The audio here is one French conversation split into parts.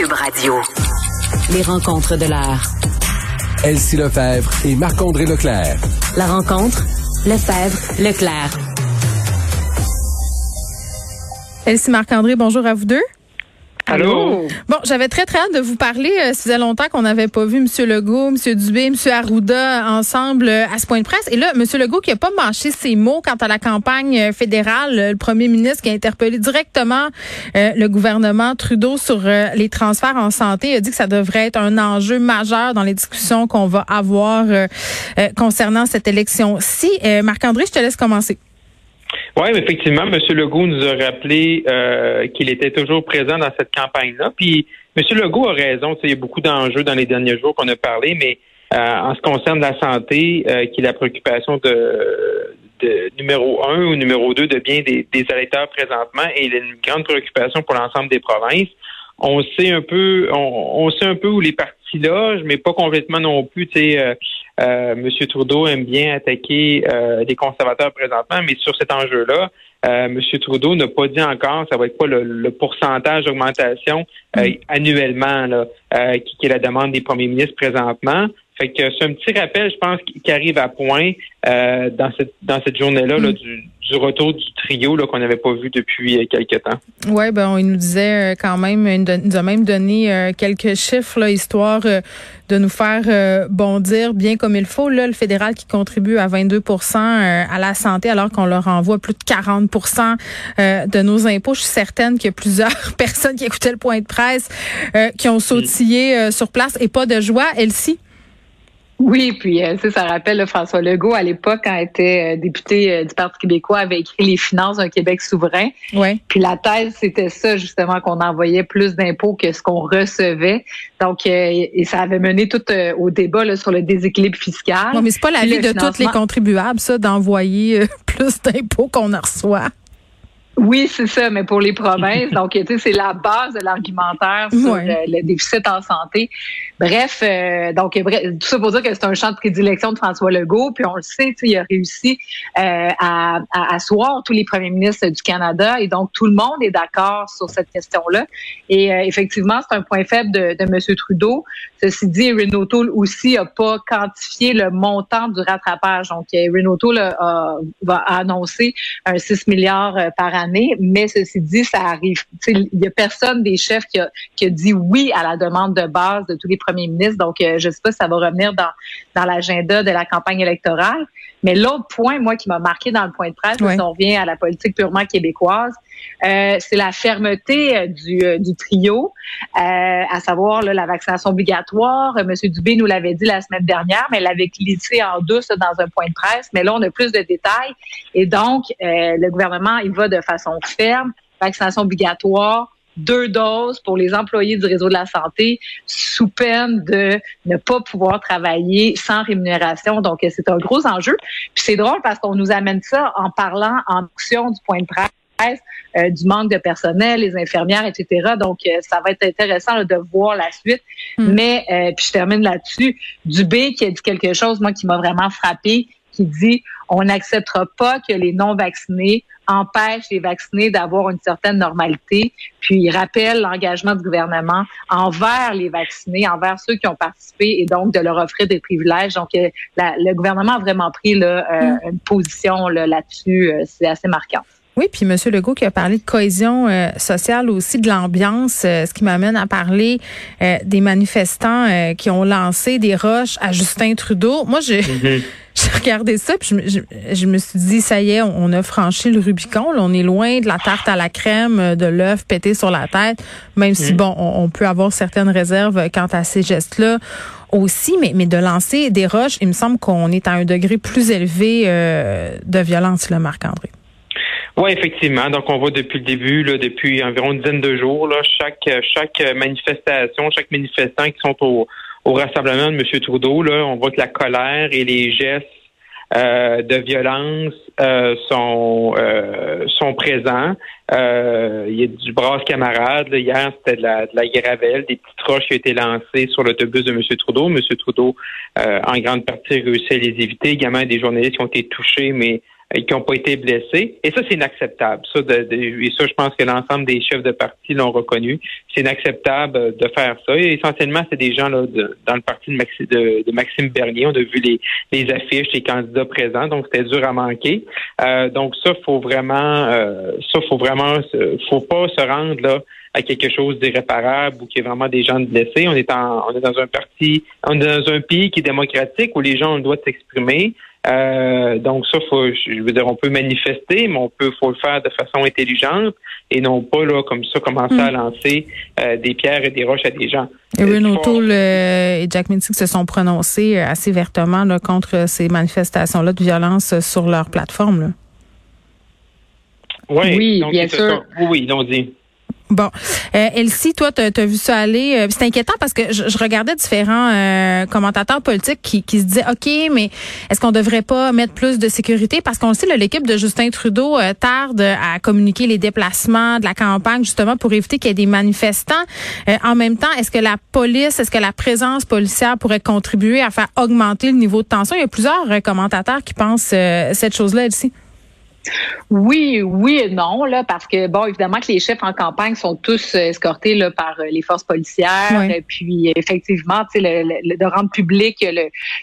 Cube Radio. Les rencontres de l'heure. Elsie Lefebvre et Marc-André Leclerc. La rencontre, Lefebvre, Leclerc. Elsie Marc-André, bonjour à vous deux. Allô? Bon, j'avais très très hâte de vous parler. Euh, ça faisait longtemps qu'on n'avait pas vu M. Legault, M. Dubé, M. Arruda ensemble euh, à ce point de presse. Et là, M. Legault qui a pas mâché ses mots quant à la campagne euh, fédérale, le premier ministre qui a interpellé directement le gouvernement Trudeau sur les transferts en santé, a dit que ça devrait être un enjeu majeur dans les discussions qu'on va avoir concernant cette élection-ci. Marc-André, je te laisse commencer. Oui, effectivement, M. Legault nous a rappelé euh, qu'il était toujours présent dans cette campagne-là. Puis M. Legault a raison, il y a beaucoup d'enjeux dans les derniers jours qu'on a parlé, mais euh, en ce qui concerne la santé, euh, qui est la préoccupation de, numéro un ou numéro deux de bien des, des présentement et une grande préoccupation pour l'ensemble des provinces. On sait un peu, on, sait un peu où les partis là, mais pas complètement non plus. Tu euh, euh, M. Trudeau aime bien attaquer euh, les conservateurs présentement, mais sur cet enjeu-là, euh, M. Trudeau n'a pas dit encore ça va être quoi le, pourcentage d'augmentation euh, mm. annuellement là, qui, qui, est la demande des premiers ministres présentement. Fait que c'est un petit rappel, je pense, qui arrive à point dans cette dans cette journée-là là, mm. du, du retour du trio qu'on n'avait pas vu depuis euh, quelques temps. Oui, ben il nous disait euh, quand même, il nous a même donné euh, quelques chiffres là, histoire de nous faire bondir bien comme il faut. Là, le fédéral qui contribue à 22% à la santé alors qu'on leur envoie plus de 40% de nos impôts. Je suis certaine qu'il y a plusieurs personnes qui écoutaient le point de presse qui ont sautillé sur place et pas de joie. Elsie? Oui, puis euh, ça rappelle François Legault à l'époque quand il était euh, député euh, du Parti québécois avait écrit les finances d'un Québec souverain. Ouais. Puis la thèse c'était ça justement qu'on envoyait plus d'impôts que ce qu'on recevait. Donc et ça avait mené tout au débat là, sur le déséquilibre fiscal. Non, mais c'est pas la vie de tous les contribuables ça d'envoyer plus d'impôts qu'on en reçoit. Oui, c'est ça, mais pour les provinces, donc tu sais, c'est la base de l'argumentaire sur le, déficit en santé. Bref, euh, donc tout ça pour dire que c'est un champ de prédilection de François Legault, puis on le sait, il a réussi euh, à, à, asseoir tous les premiers ministres du Canada, et donc tout le monde est d'accord sur cette question-là. Et euh, effectivement, c'est un point faible de, de M. Trudeau. Ceci dit, Renault Tool aussi n'a pas quantifié le montant du rattrapage. Donc, Renault Tool a, va annoncer un 6 milliards par année mais ceci dit, ça arrive. Il y a personne des chefs qui a, qui a, dit oui à la demande de base de tous les premiers ministres. Donc, euh, je ne sais pas si ça va revenir dans, dans l'agenda de la campagne électorale. Mais l'autre point, moi, qui m'a marqué dans le point de presse, si on revient à la politique purement québécoise, euh, c'est la fermeté euh, du, du trio, à savoir la vaccination obligatoire. Monsieur Dubé nous l'avait dit la semaine dernière, mais elle l'avait glissé en douce dans un point de presse. Mais là, on a plus de détails. Et donc, le gouvernement, il va de façon ferme, vaccination obligatoire, deux doses pour les employés du réseau de la santé sous peine de ne pas pouvoir travailler sans rémunération. Donc, c'est un gros enjeu. Puis c'est drôle parce qu'on nous amène ça en parlant en option du point de presse. Euh, du manque de personnel, les infirmières, etc. Donc, euh, ça va être intéressant de voir la suite. Hmm. Mais, euh, puis je termine là-dessus, Dubé qui a dit quelque chose, moi, qui m'a vraiment frappé, qui dit on n'acceptera pas que les non-vaccinés empêchent les vaccinés d'avoir une certaine normalité. Puis il rappelle l'engagement du gouvernement envers les vaccinés, envers ceux qui ont participé et donc de leur offrir des privilèges. Donc euh, le gouvernement a vraiment pris là, euh, mm. une position là-dessus. Euh, c'est assez marquant. Oui, puis M. Legault qui a parlé de cohésion sociale aussi, de l'ambiance, ce qui m'amène à parler des manifestants qui ont lancé des roches à Justin Trudeau. Moi, je, mm-hmm. J'ai regardé ça, puis je, je, me suis dit, ça y est, on, a franchi le Rubicon. on est loin de la tarte à la crème, de l'œuf pété sur la tête, même si, mm. bon, on, peut avoir certaines réserves quant à ces gestes-là aussi, mais, mais de lancer des roches, il me semble qu'on est à un degré plus élevé euh, de violence, là, Marc-André. Oui, effectivement. Donc, on voit depuis le début, là, depuis environ une dizaine de jours, là, chaque, chaque manifestation, chaque manifestant qui sont au, au rassemblement de M. Trudeau, là, on voit que la colère et les gestes euh, de violence euh, sont euh, sont présents. il y a du brasse camarade. Hier, c'était de la, de la gravelle, des petites roches qui ont été lancées sur l'autobus de M. Trudeau. M. Trudeau, en grande partie, réussi à les éviter. Également, des journalistes qui ont été touchés, mais qui n'ont pas été blessés. Et ça, c'est inacceptable. Ça, de, et ça, je pense que l'ensemble des chefs de parti l'ont reconnu. C'est inacceptable de faire ça. Et essentiellement, c'est des gens là, dans le parti de, de, Maxime Bernier. On a vu les, les affiches, les candidats présents, donc c'était dur à manquer. Euh, donc ça, faut vraiment, euh, ça, faut vraiment, faut pas se rendre là à quelque chose d'irréparable ou qu'il y ait vraiment des gens blessés. On est en, on est dans un parti, on est dans un pays qui est démocratique où les gens ont le droit de s'exprimer. Euh, donc ça, faut, je veux dire, on peut manifester, mais on peut, faut le faire de façon intelligente et non pas là comme ça commencer à mm. lancer euh, des pierres et des roches à des gens. Erin O'Toole et Jack Mintic se sont prononcés assez vertement là, contre ces manifestations-là de violence sur leur plateforme. Là. Oui, oui bien sûr. Oui, ils l'ont dit. Bon, euh, Elsie, toi, tu as, vu ça aller? Euh, c'est inquiétant parce que je, regardais différents euh, commentateurs politiques qui, qui se disaient, ok, mais est-ce qu'on devrait pas mettre plus de sécurité? Parce qu'on sait l'équipe de Justin Trudeau euh, tarde à communiquer les déplacements de la campagne justement pour éviter qu'il y ait des manifestants. en même temps, est-ce que la police, est-ce que la présence policière pourrait contribuer à faire augmenter le niveau de tension? Il y a plusieurs commentateurs qui pensent cette chose-là, Elsie. Oui, oui et non, là, parce que bon, évidemment que les chefs en campagne sont tous euh, escortés là, par euh, les forces policières. Et puis effectivement, tu sais, le, de rendre public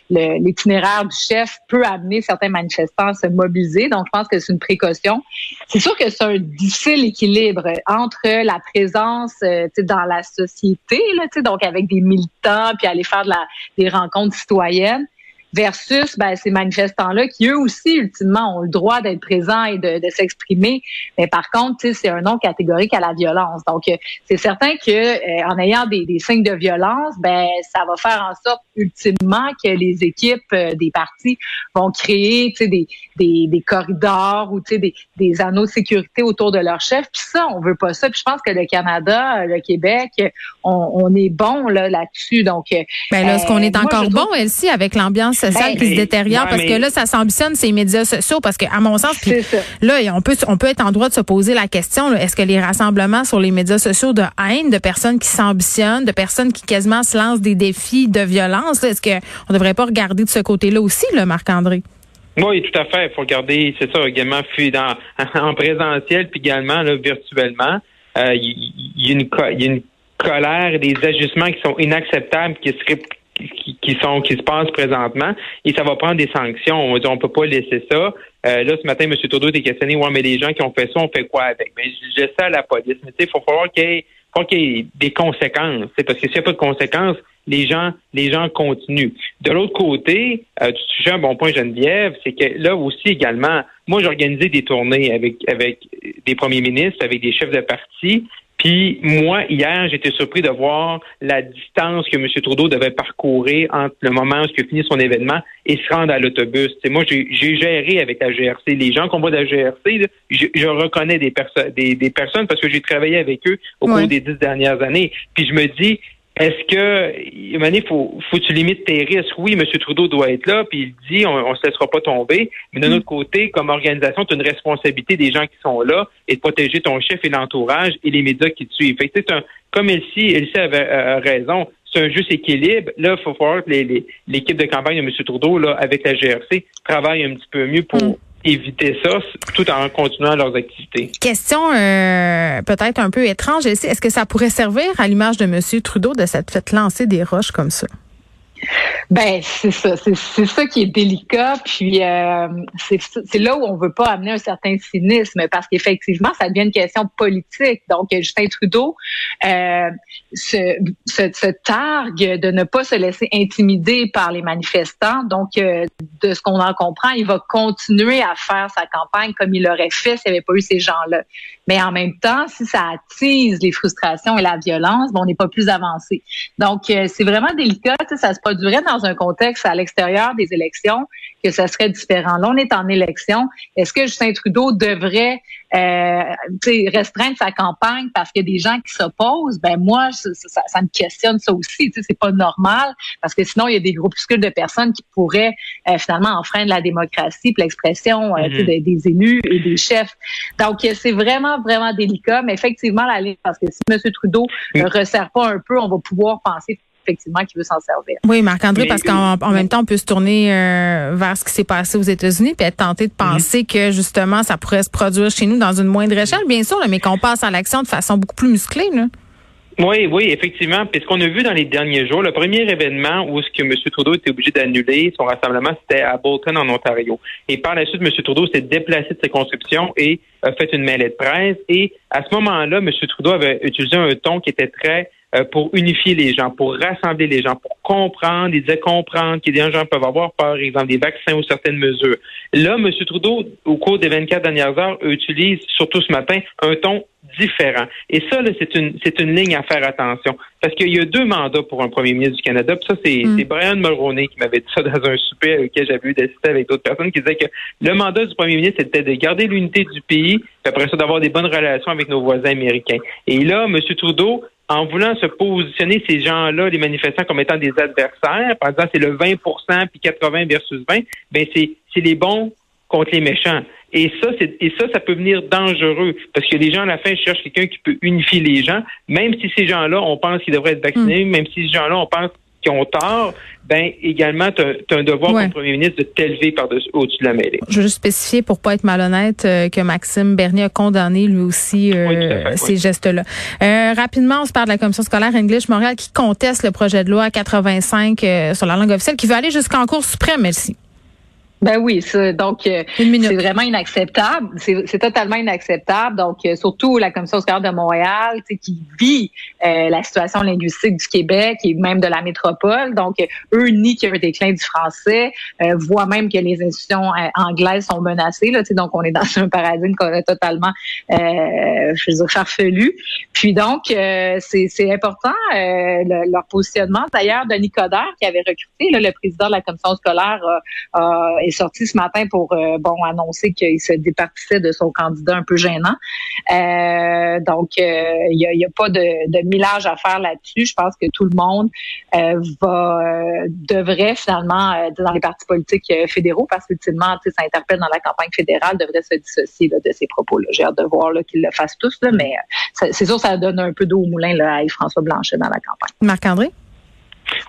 l'itinéraire du chef peut amener certains manifestants à se mobiliser. Donc, je pense que c'est une précaution. C'est sûr que c'est un difficile équilibre entre la présence euh, dans la société, là, donc avec des militants, puis aller faire de la, des rencontres citoyennes versus ben, ces manifestants-là qui, eux aussi, ultimement, ont le droit d'être présents et de, de s'exprimer. Mais par contre, c'est un nom catégorique à la violence. Donc, euh, c'est certain que euh, en ayant des, des, signes de violence, ben ça va faire en sorte, ultimement, que les équipes euh, des partis vont créer des, des, des corridors ou des, des anneaux de sécurité autour de leur chef. Puis ça, on veut pas ça. Puis je pense que le Canada, le Québec, on, on est bon là là-dessus. Donc, ben là, est-ce qu'on est encore bon, Elsie, avec l'ambiance sociale ben, qui se détériore parce que là, ça s'ambitionne ces médias sociaux parce que, à mon sens, puis là, on peut, on peut être en droit de se poser la question, est-ce que les rassemblements sur les médias sociaux de haine, de personnes qui s'ambitionnent, de personnes qui quasiment se lancent des défis de violence, est-ce qu'on ne devrait pas regarder de ce côté-là aussi, le Marc-André? Oui, tout à fait. Il faut regarder, c'est ça, également dans, en présentiel, puis également là, virtuellement. Euh, il y, a une colère et des ajustements qui sont inacceptables, qui seraient qui, sont qui se passent présentement et ça va prendre des sanctions. On on peut pas laisser ça. Euh, là, ce matin, M. Trudeau était questionné, ouais, mais les gens qui ont fait ça, on fait quoi avec? Mais je sais à la police. Mais tu sais, il faut falloir qu'il y, ait, des conséquences. Parce que s'il n'y a pas de conséquences, les gens, les gens continuent. De l'autre côté, euh, tu touches un bon point, Geneviève, c'est que là aussi également, moi, j'ai organisé des tournées avec, avec des premiers ministres, avec des chefs de parti, puis moi, hier, j'étais surpris de voir la distance que M. Trudeau devait parcourir entre le moment où il a fini son événement et se rendre à l'autobus. moi, j'ai géré avec la GRC. Les gens qu'on voit de la GRC, je, reconnais des, des, des, personnes parce que j'ai travaillé avec eux au cours des dix dernières années. Puis je me dis, est-ce que, il faut, faut que tu limites tes risques? Oui, M. Trudeau doit être là, puis il dit, on ne se laissera pas tomber. Mais notre mm. côté, comme organisation, tu as une responsabilité des gens qui sont là et de protéger ton chef et l'entourage et les médias qui te suivent. Fait un, comme Elsie, Elsie avait euh, raison, c'est un juste équilibre. Là, il faut voir que l'équipe de campagne de M. Trudeau, là, avec la GRC, travaille un petit peu mieux pour, mm éviter ça tout en continuant leurs activités. Question euh, peut-être un peu étrange. Est-ce que ça pourrait servir à l'image de M. Trudeau de cette fête lancer des roches comme ça? Ben c'est ça, c'est ça qui est délicat. Puis euh, c'est là où on veut pas amener un certain cynisme parce qu'effectivement ça devient une question politique. Donc Justin Trudeau euh, se, targue de ne pas se laisser intimider par les manifestants. Donc euh, de ce qu'on en comprend, il va continuer à faire sa campagne comme il l'aurait fait s'il n'y avait pas eu ces gens-là. Mais en même temps, si ça attise les frustrations et la violence, bon, on n'est pas plus avancé. Donc euh, c'est vraiment délicat. Ça se produirait dans un contexte à l'extérieur des élections que ça serait différent. Là, on est en élection. Est-ce que Justin Trudeau devrait euh, restreindre sa campagne parce qu'il y a des gens qui s'opposent? Ben moi, ça, ça, me questionne ça aussi. C'est pas normal parce que sinon, il y a des groupuscules de personnes qui pourraient euh, finalement enfreindre la démocratie, l'expression euh, des, des, élus et des chefs. Donc, c'est vraiment, vraiment délicat. Mais effectivement, la ligne, parce que si M. Trudeau ne resserre pas un peu, on va pouvoir penser effectivement qu'il veut s'en servir. Oui, Marc-André, parce qu'en même temps, on peut se tourner euh, vers ce qui s'est passé aux États-Unis puis être tenté de penser que justement, ça pourrait se produire chez nous dans une moindre échelle, bien sûr, mais qu'on passe à l'action de façon beaucoup plus musclée. Là. Oui, oui, effectivement. Puis ce qu'on a vu dans les derniers jours, le premier événement où ce que M. Trudeau était obligé d'annuler son rassemblement, c'était à Bolton, en Ontario. Et par la suite, M. Trudeau s'est déplacé de ses conscriptions et a fait une mêlée de presse. Et à ce moment-là, M. Trudeau avait utilisé un ton qui était très euh, pour unifier les gens, pour rassembler les gens, pour comprendre. Il disait comprendre que des gens peuvent avoir peur, par exemple, des vaccins ou certaines mesures. Là, M. Trudeau, au cours des 24 dernières heures, utilise, surtout ce matin, un ton différent. Et ça, c'est une, c'est une ligne à faire attention. Parce qu'il y a deux mandats pour un premier ministre du Canada. Puis ça, c'est, mm. Brian Mulroney qui m'avait dit ça dans un souper avec lequel j'avais eu d'assister avec d'autres personnes qui disaient que le mandat du premier ministre, c'était de garder l'unité du pays, puis après ça, d'avoir des bonnes relations avec nos voisins américains. Et là, M. Trudeau, en voulant se positionner ces gens-là, les manifestants, comme étant des adversaires, par exemple, c'est le 20% puis 80 versus 20, ben c'est, c'est les bons contre les méchants. Et ça, c'est, et ça, ça peut venir dangereux parce que les gens, à la fin, cherchent quelqu'un qui peut unifier les gens, même si ces gens-là, on pense qu'ils devraient être vaccinés, hmm. même si ces gens-là, on pense qu'ils ont tort, ben également, tu as, un devoir comme premier ministre de t'élever au-dessus de la mêlée. Je veux juste spécifier, pour pas être malhonnête, euh, que Maxime Bernier a condamné lui aussi euh, ces gestes-là. Euh, rapidement, on se parle de la commission scolaire English Montréal qui conteste le projet de loi 85 sur la langue officielle, qui veut aller jusqu'en Cour suprême, merci. Ben oui, ça, donc euh, c'est vraiment inacceptable. C'est totalement inacceptable. Donc euh, surtout la commission scolaire de Montréal, qui vit euh, la situation linguistique du Québec et même de la métropole. Donc eux nient qu'il y a un déclin du français, voient même que les institutions anglaises sont menacées. Là, donc on est dans un paradigme totalement, je veux dire, farfelu. Puis donc c'est important leur positionnement. D'ailleurs, Denis Coderre qui avait recruté le président de la commission scolaire est sorti ce matin pour euh, bon annoncer qu'il se départissait de son candidat un peu gênant. Euh, donc, euh, il n'y a, pas de, de millage à faire là-dessus. Je pense que tout le monde va devrait finalement dans les partis politiques fédéraux, parce qu'ultimement, ça interpelle dans la campagne fédérale, devrait se dissocier de ces propos-là. J'ai hâte de voir qu'ils le fassent tous, mais c'est sûr ça donne un peu d'eau au moulin là, à François Blanchet dans la campagne. Marc-André?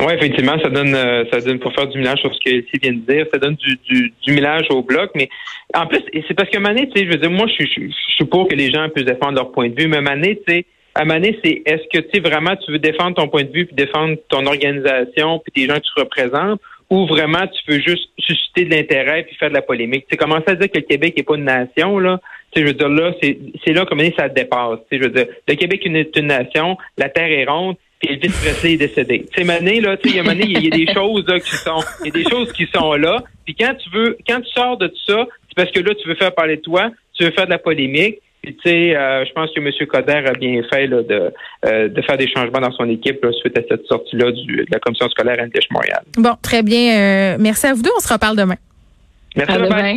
Oui, effectivement, ça donne euh, ça donne pour faire du millage sur ce que ici vient de dire, ça donne du, du, du millage au bloc, mais en plus, c'est parce que Mané, tu sais, je veux dire, moi, je, suis pour que les gens puissent défendre leur point de vue, mais Mané, tu sais, à Mané, c'est est-ce que tu sais vraiment tu veux défendre ton point de vue puis défendre ton organisation puis tes gens que tu représentes ou vraiment tu veux juste susciter de l'intérêt puis faire de la polémique? Tu sais, commencer à dire que le Québec n'est pas une nation, là, tu sais, je veux dire, là, c'est là comme ça dépasse. Tu sais, je veux dire, le Québec est une nation, la Terre est ronde, puis Elvis Presley est décédé. Tu sais, Mané, là, tu sais, il y a il y a des choses là, qui sont, il y a des choses qui sont là. Puis quand tu veux, quand tu sors de tout ça, c'est parce que là, tu veux faire parler de toi, tu veux faire de la polémique. Puis tu sais, euh, je pense que M. Coder a bien fait là, de, euh, de faire des changements dans son équipe suite à cette sortie-là de la commission scolaire English Montréal. Bon, très bien. Euh, merci à vous deux. On se reparle demain. Merci. À demain.